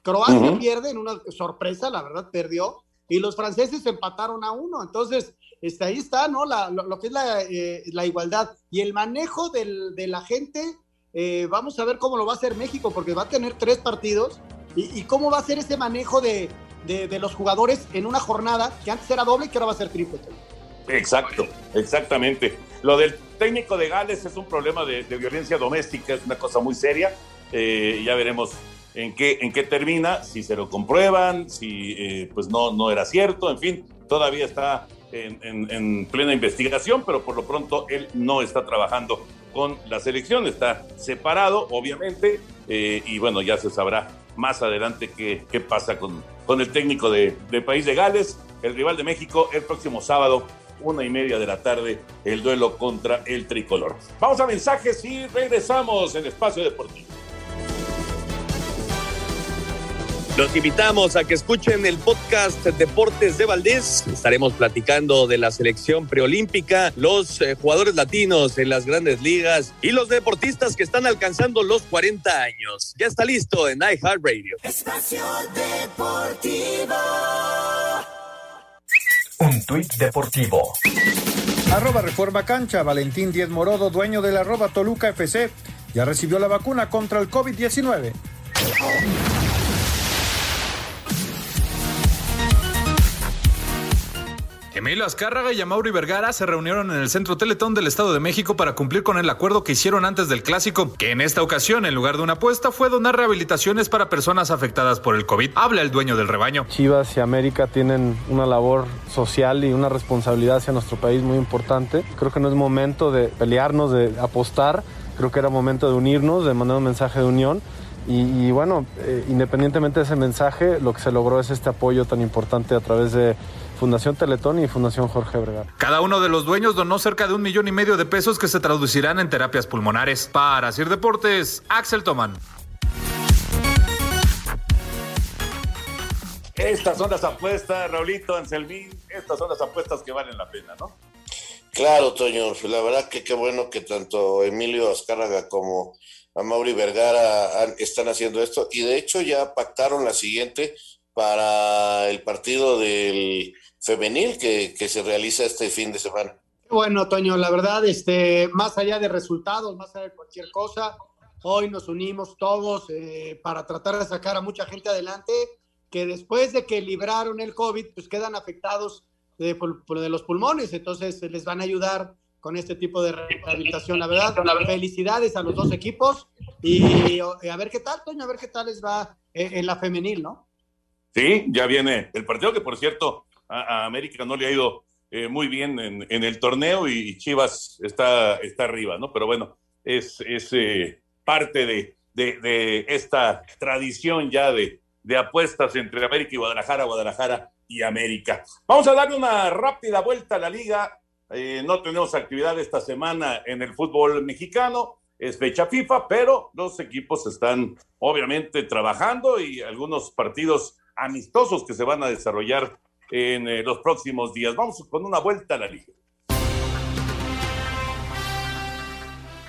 Croacia uh -huh. pierde en una sorpresa, la verdad, perdió, y los franceses empataron a uno. Entonces, este, ahí está, ¿no? La, lo, lo, que es la, eh, la, igualdad. Y el manejo del, de la gente, eh, vamos a ver cómo lo va a hacer México, porque va a tener tres partidos. Y, y cómo va a ser ese manejo de, de, de, los jugadores en una jornada que antes era doble y que ahora va a ser triple. Exacto, exactamente. Lo del técnico de Gales es un problema de, violencia doméstica, es una cosa muy seria. Eh, ya veremos en qué, termina, si se lo comprueban, si eh, pues no, no era cierto, en fin, todavía está en, en, en, plena investigación, pero por lo pronto él no está trabajando con la selección, está separado, obviamente, eh, y bueno, ya se sabrá más adelante qué, pasa con, el técnico de País de Gales, el rival de México, el próximo sábado una y media de la tarde, el duelo contra el tricolor. Vamos a mensajes y regresamos en Espacio Deportivo. Los invitamos a que escuchen el podcast Deportes de Valdés. Estaremos platicando de la selección preolímpica, los eh, jugadores latinos en las grandes ligas y los deportistas que están alcanzando los 40 años. Ya está listo en iHeartRadio. Espacio Deportivo. Un tuit deportivo. Arroba Reforma Cancha, Valentín Diez Morodo, dueño del arroba Toluca FC, ya recibió la vacuna contra el COVID-19. Emilio Azcárraga y Amauri Vergara se reunieron en el Centro Teletón del Estado de México para cumplir con el acuerdo que hicieron antes del clásico, que en esta ocasión, en lugar de una apuesta, fue donar rehabilitaciones para personas afectadas por el COVID. Habla el dueño del rebaño. Chivas y América tienen una labor social y una responsabilidad hacia nuestro país muy importante. Creo que no es momento de pelearnos, de apostar. Creo que era momento de unirnos, de mandar un mensaje de unión. Y, bueno, eh, independientemente de ese mensaje, lo que se logró es este apoyo tan importante a través de Fundación Teletón y Fundación Jorge Vergara. Cada uno de los dueños donó cerca de un millón y medio de pesos que se traducirán en terapias pulmonares. Para Sir Deportes, Axel Toman. Estas son las apuestas, Raulito Anselmín, estas son las apuestas que valen la pena, ¿no? Claro, Toño, la verdad que qué bueno que tanto Emilio Azcárraga como a Mauri Vergara están haciendo esto y de hecho ya pactaron la siguiente para el partido del femenil que, que se realiza este fin de semana. Bueno, Toño, la verdad, este, más allá de resultados, más allá de cualquier cosa, hoy nos unimos todos eh, para tratar de sacar a mucha gente adelante que después de que libraron el COVID, pues quedan afectados de, de los pulmones, entonces les van a ayudar con este tipo de rehabilitación. La verdad, felicidades a los dos equipos y, y, a ver qué tal, Toño, a ver qué tal les va en la femenil, ¿no? Sí, ya viene el partido que, por cierto, a, América no le ha ido eh, muy bien en, el torneo y Chivas está, está arriba, ¿no? Pero bueno, es, eh, parte de, esta tradición ya de, de apuestas entre América y Guadalajara, Guadalajara y América. Vamos a darle una rápida vuelta a la liga. Eh, no tenemos actividad esta semana en el fútbol mexicano es fecha FIFA, pero los equipos están obviamente trabajando y algunos partidos amistosos que se van a desarrollar en eh, los próximos días. Vamos con una vuelta a la liga.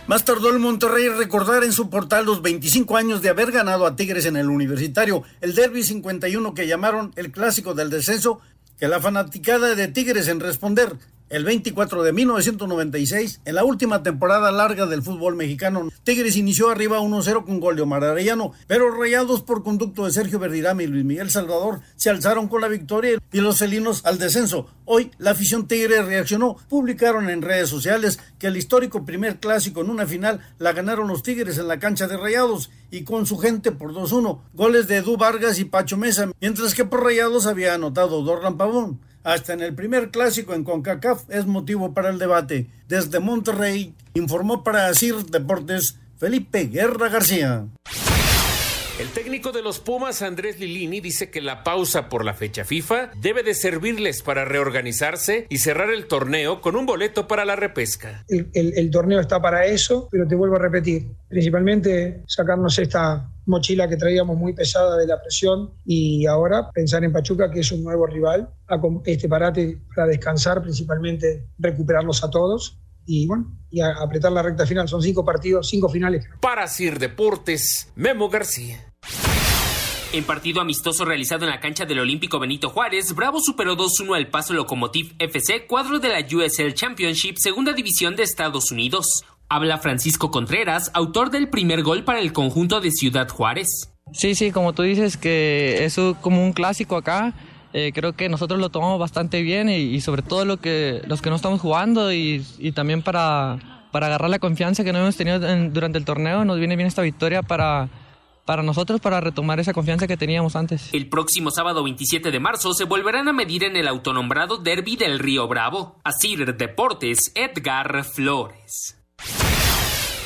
Más tardó el Monterrey recordar en su portal los 25 años de haber ganado a Tigres en el Universitario, el Derby 51 que llamaron el clásico del descenso, que la fanaticada de Tigres en responder el 24 de 1996, en la última temporada larga del fútbol mexicano, Tigres inició arriba 1-0 con gol de Omar Arellano, pero rayados por conducto de Sergio Verdirame y Luis Miguel Salvador se alzaron con la victoria y los felinos al descenso. Hoy la afición Tigre reaccionó, publicaron en redes sociales que el histórico primer clásico en una final la ganaron los Tigres en la cancha de Rayados y con su gente por 2-1, goles de Edu Vargas y Pacho Mesa, mientras que por Rayados había anotado Dorlan Pavón hasta en el primer clásico en CONCACAF es motivo para el debate. Desde Monterrey, informó para Asir Deportes Felipe Guerra García. El técnico de los Pumas, Andrés Lilini, dice que la pausa por la fecha FIFA debe de servirles para reorganizarse y cerrar el torneo con un boleto para la repesca. El, torneo está para eso, pero te vuelvo a repetir, principalmente sacarnos esta mochila que traíamos muy pesada de la presión y ahora pensar en Pachuca, que es un nuevo rival, a este parate para descansar, principalmente recuperarlos a todos y bueno, y a apretar la recta final. Son cinco partidos, cinco finales. Para Sir Deportes, Memo García. En partido amistoso realizado en la cancha del Olímpico Benito Juárez, Bravo superó 2-1 al Paso Locomotiv FC, cuadro de la USL Championship, segunda división de Estados Unidos. Habla Francisco Contreras, autor del primer gol para el conjunto de Ciudad Juárez. Sí, sí, como tú dices que es como un clásico acá. Eh, creo que nosotros lo tomamos bastante bien y, sobre todo lo que, los que no estamos jugando y, también para, para, agarrar la confianza que no hemos tenido en, durante el torneo, nos viene bien esta victoria para, para nosotros, para retomar esa confianza que teníamos antes. El próximo sábado 27 de marzo se volverán a medir en el autonombrado Derby del Río Bravo. Asir Deportes, Edgar Flores.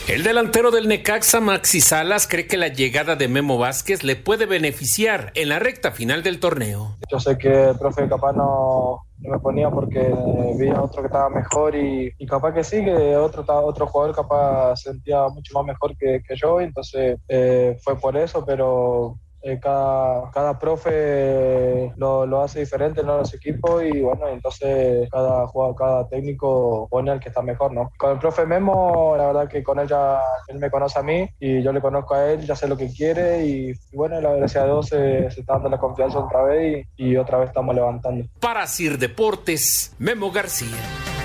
El delantero del Necaxa, Maxi Salas, cree que la llegada de Memo Vázquez le puede beneficiar en la recta final del torneo. Yo sé que el profe capaz no, no me ponía porque vi a otro que estaba mejor y, y, capaz que sí, que otro, otro jugador capaz sentía mucho más mejor que, yo, entonces eh, fue por eso, pero eh, cada, cada profe lo, lo, hace diferente en los equipos y bueno, entonces cada jugador, cada técnico pone al que está mejor, ¿no? Con el profe Memo, la verdad que con él ya, él me conoce a mí y yo le conozco a él, ya sé lo que quiere y, y bueno, la gracias a Dios se, se, está dando la confianza otra vez y, y otra vez estamos levantando. Para Sir Deportes, Memo García.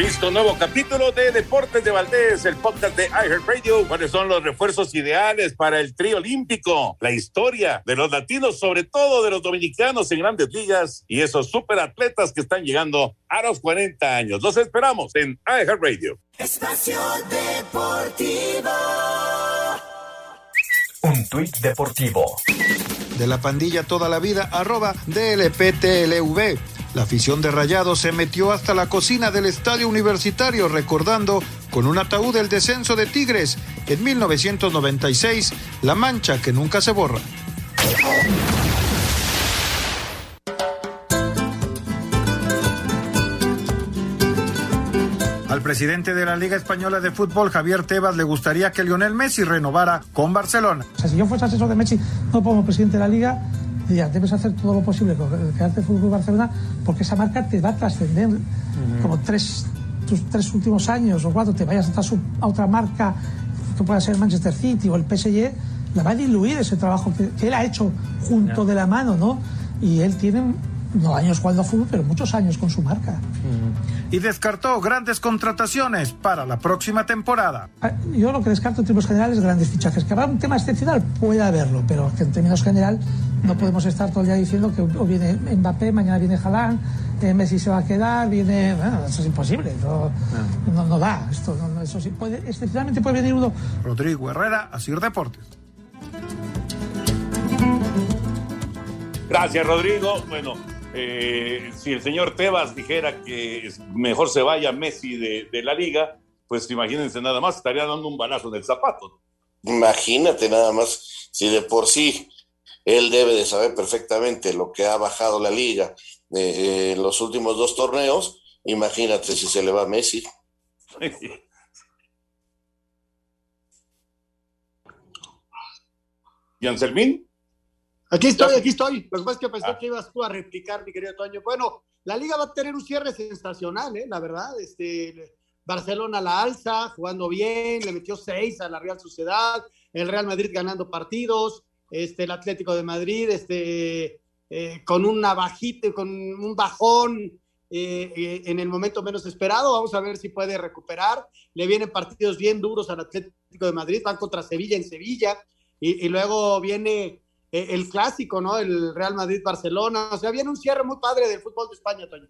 Listo, nuevo capítulo de Deportes de Valdés, el podcast de iHeartRadio. ¿Cuáles son los refuerzos ideales para el trío olímpico? La historia de los latinos, sobre todo de los dominicanos en grandes ligas y esos superatletas que están llegando a los 40 años. Los esperamos en iHeartRadio. Espacio Deportivo. Un tuit deportivo. De la pandilla toda la vida, arroba DLPTLV. La afición de Rayados se metió hasta la cocina del estadio universitario recordando con un ataúd el descenso de Tigres en 1996, la mancha que nunca se borra. Al presidente de la Liga Española de Fútbol, Javier Tebas, le gustaría que Lionel Messi renovara con Barcelona. O sea, si yo fuese asesor de Messi, no como presidente de la Liga, debes hacer todo lo posible con el quedarte Fútbol Barcelona, porque esa marca te va a trascender uh -huh. como tres, tus tres últimos años o cuatro, te vayas a, a otra marca que pueda ser Manchester City o el PSG, la va a diluir ese trabajo que, que él ha hecho junto yeah. de la mano, ¿no? Y él tiene no años jugando a fútbol, pero muchos años con su marca. Y descartó grandes contrataciones para la próxima temporada. Yo lo que descarto en términos generales grandes fichajes. Que habrá un tema excepcional, puede haberlo, pero que en términos general no podemos estar todo el día diciendo que hoy viene Mbappé, mañana viene Haaland, eh, Messi se va a quedar, viene... Bueno, eso es imposible, no, no, no da. Esto, no, eso sí puede, excepcionalmente puede venir uno. Rodrigo Herrera, Asir Deportes. Gracias, Rodrigo. Bueno, eh, si el señor Tebas dijera que mejor se vaya Messi de, de, la liga, pues imagínense nada más, estaría dando un balazo en el zapato. Imagínate nada más, si de por sí él debe de saber perfectamente lo que ha bajado la liga eh, en los últimos dos torneos, imagínate si se le va Messi. ¿Y Anselmín? Aquí estoy, aquí estoy. Lo que pasa es que pensé ah. que ibas tú a replicar, mi querido Toño. Bueno, la liga va a tener un cierre sensacional, ¿eh? la verdad. Este, Barcelona la alza, jugando bien, le metió seis a la Real Sociedad, el Real Madrid ganando partidos, este, el Atlético de Madrid, este, eh, con una bajita, con un bajón eh, eh, en el momento menos esperado. Vamos a ver si puede recuperar. Le vienen partidos bien duros al Atlético de Madrid, van contra Sevilla en Sevilla y, y luego viene el clásico, ¿no? El Real Madrid-Barcelona. O sea, viene un cierre muy padre del fútbol de España, Toño.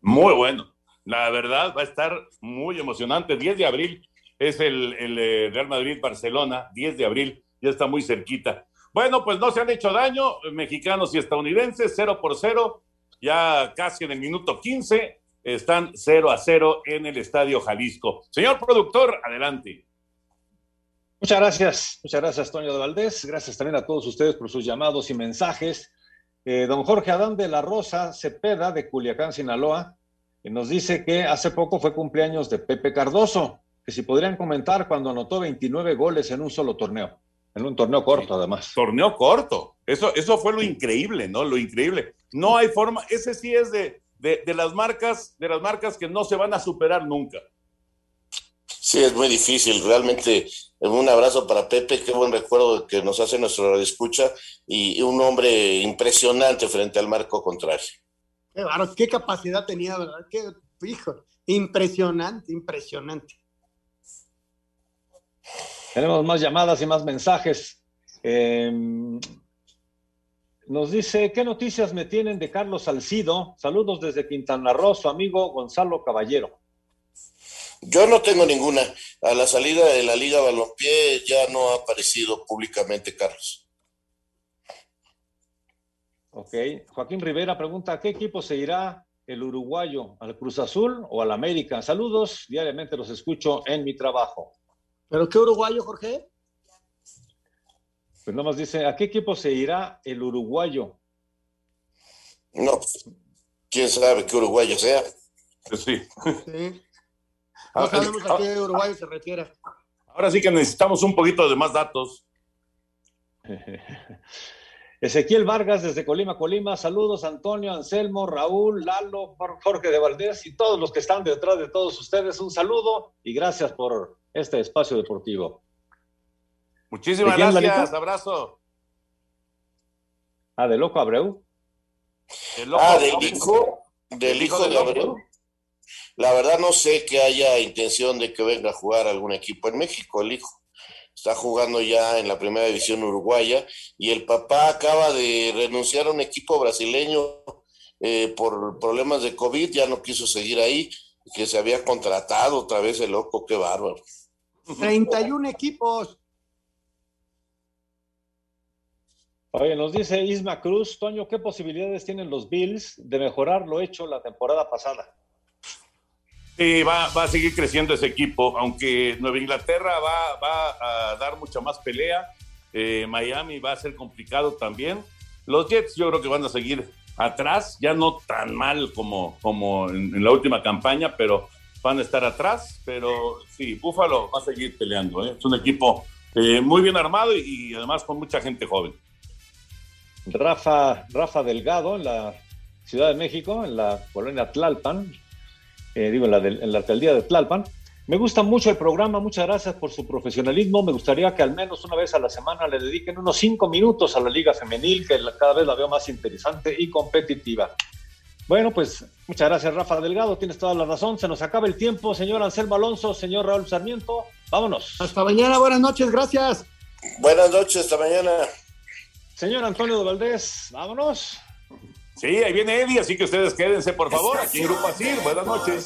Muy bueno. La verdad va a estar muy emocionante. 10 de abril es el, el eh, Real Madrid-Barcelona, 10 de abril, ya está muy cerquita. Bueno, pues no se han hecho daño, mexicanos y estadounidenses, 0 por 0, ya casi en el minuto 15, están 0 a 0 en el Estadio Jalisco. Señor productor, adelante. Muchas gracias, muchas gracias, Toño de Valdés. Gracias también a todos ustedes por sus llamados y mensajes. Eh, don Jorge Adán de la Rosa Cepeda, de Culiacán, Sinaloa, que nos dice que hace poco fue cumpleaños de Pepe Cardoso, que si podrían comentar cuando anotó 29 goles en un solo torneo, en un torneo corto además. Torneo corto, eso, eso fue lo increíble, ¿no? Lo increíble. No hay forma, ese sí es de, de, de las marcas, de las marcas que no se van a superar nunca. Sí, es muy difícil. Realmente, un abrazo para Pepe. Qué buen recuerdo que nos hace nuestro escucha y un hombre impresionante frente al marco contrario. Qué, bárbaro, qué capacidad tenía, ¿verdad? Qué, hijo, impresionante, impresionante. Tenemos más llamadas y más mensajes. Eh, nos dice, ¿qué noticias me tienen de Carlos Salcido? Saludos desde Quintana Roo, su amigo Gonzalo Caballero. Yo no tengo ninguna. A la salida de la Liga Balompié ya no ha aparecido públicamente Carlos. Ok. Joaquín Rivera pregunta, ¿a qué equipo se irá el uruguayo? ¿Al Cruz Azul o al América? Saludos, diariamente los escucho en mi trabajo. ¿Pero qué uruguayo, Jorge? Pues nomás dice, ¿a qué equipo se irá el uruguayo? No, quién sabe qué uruguayo sea. Sí. Sí. No sabemos a qué uruguayo se refiere. Ahora sí que necesitamos un poquito de más datos. Ezequiel Vargas desde Colima, Colima. Saludos, Antonio, Anselmo, Raúl, Lalo, Jorge de Valdés y todos los que están detrás de todos ustedes. Un saludo y gracias por este espacio deportivo. Muchísimas ¿De gracias, abrazo. Ah, de Loco Abreu. El loco- Ah, del hijo, del ¿El hijo de? Abreu. La verdad no sé que haya intención de que venga a jugar algún equipo en México, el hijo. Está jugando ya en la primera división uruguaya y el papá acaba de renunciar a un equipo brasileño eh, por problemas de COVID, ya no quiso seguir ahí, que se había contratado otra vez el loco, qué bárbaro. 31 equipos. Oye, nos dice Isma Cruz, Toño, ¿qué posibilidades tienen los Bills de mejorar lo hecho la temporada pasada? Sí, va, va a seguir creciendo ese equipo, aunque Nueva Inglaterra va, a dar mucha más pelea. eh, Miami va a ser complicado también. Los Jets yo creo que van a seguir atrás, ya no tan mal como, como en, en la última campaña, pero van a estar atrás. Pero sí, Búfalo va a seguir peleando. ¿eh? Es un equipo eh, muy bien armado y, y además con mucha gente joven. Rafa, Rafa Delgado en la Ciudad de México, en la colonia Tlalpan, eh, digo, en la, del- en la alcaldía de Tlalpan. Me gusta mucho el programa, muchas gracias por su profesionalismo. Me gustaría que al menos una vez a la semana le dediquen unos cinco minutos a la Liga Femenil, que la- cada vez la veo más interesante y competitiva. Bueno, pues muchas gracias, Rafa Delgado. Tienes toda la razón. Se nos acaba el tiempo, señor Anselmo Alonso, señor Raúl Sarmiento. Vámonos. Hasta mañana, buenas noches, gracias. Buenas noches, hasta mañana. Señor Antonio de Valdés, vámonos. Sí, ahí viene Eddie, así que ustedes quédense, por favor, aquí en Grupo Asir. Buenas noches.